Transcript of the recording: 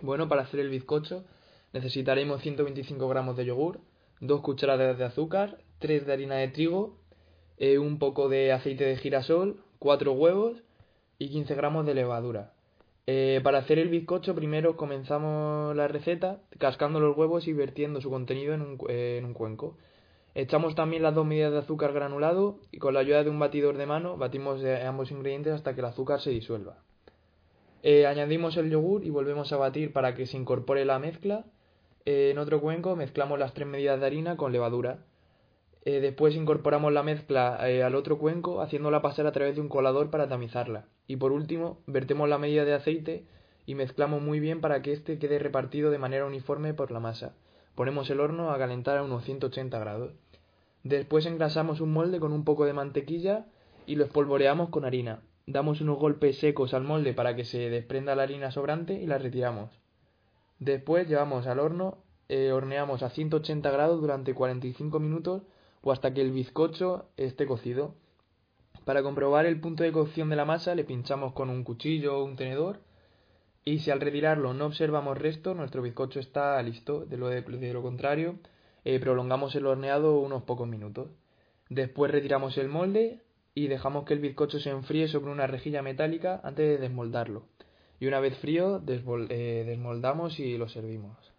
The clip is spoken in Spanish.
Bueno, para hacer el bizcocho necesitaremos 125 gramos de yogur, 2 cucharadas de azúcar, 3 de harina de trigo, eh, un poco de aceite de girasol, 4 huevos y 15 gramos de levadura. Eh, para hacer el bizcocho primero comenzamos la receta cascando los huevos y vertiendo su contenido en un, en un cuenco. Echamos también las dos medidas de azúcar granulado y con la ayuda de un batidor de mano batimos eh, ambos ingredientes hasta que el azúcar se disuelva. Eh, añadimos el yogur y volvemos a batir para que se incorpore la mezcla. Eh, en otro cuenco mezclamos las tres medidas de harina con levadura. Eh, después incorporamos la mezcla al otro cuenco haciéndola pasar a través de un colador para tamizarla. Y por último, vertemos la medida de aceite y mezclamos muy bien para que éste quede repartido de manera uniforme por la masa. Ponemos el horno a calentar a unos 180 grados. Después engrasamos un molde con un poco de mantequilla y lo espolvoreamos con harina. Damos unos golpes secos al molde para que se desprenda la harina sobrante y la retiramos. Después llevamos al horno, eh, horneamos a 180 grados durante 45 minutos o hasta que el bizcocho esté cocido. Para comprobar el punto de cocción de la masa le pinchamos con un cuchillo o un tenedor y si al retirarlo no observamos resto, nuestro bizcocho está listo. De lo, de, lo contrario, eh, prolongamos el horneado unos pocos minutos. Después retiramos el molde, y dejamos que el bizcocho se enfríe sobre una rejilla metálica antes de desmoldarlo. Y una vez frío, eh, desmoldamos y lo servimos.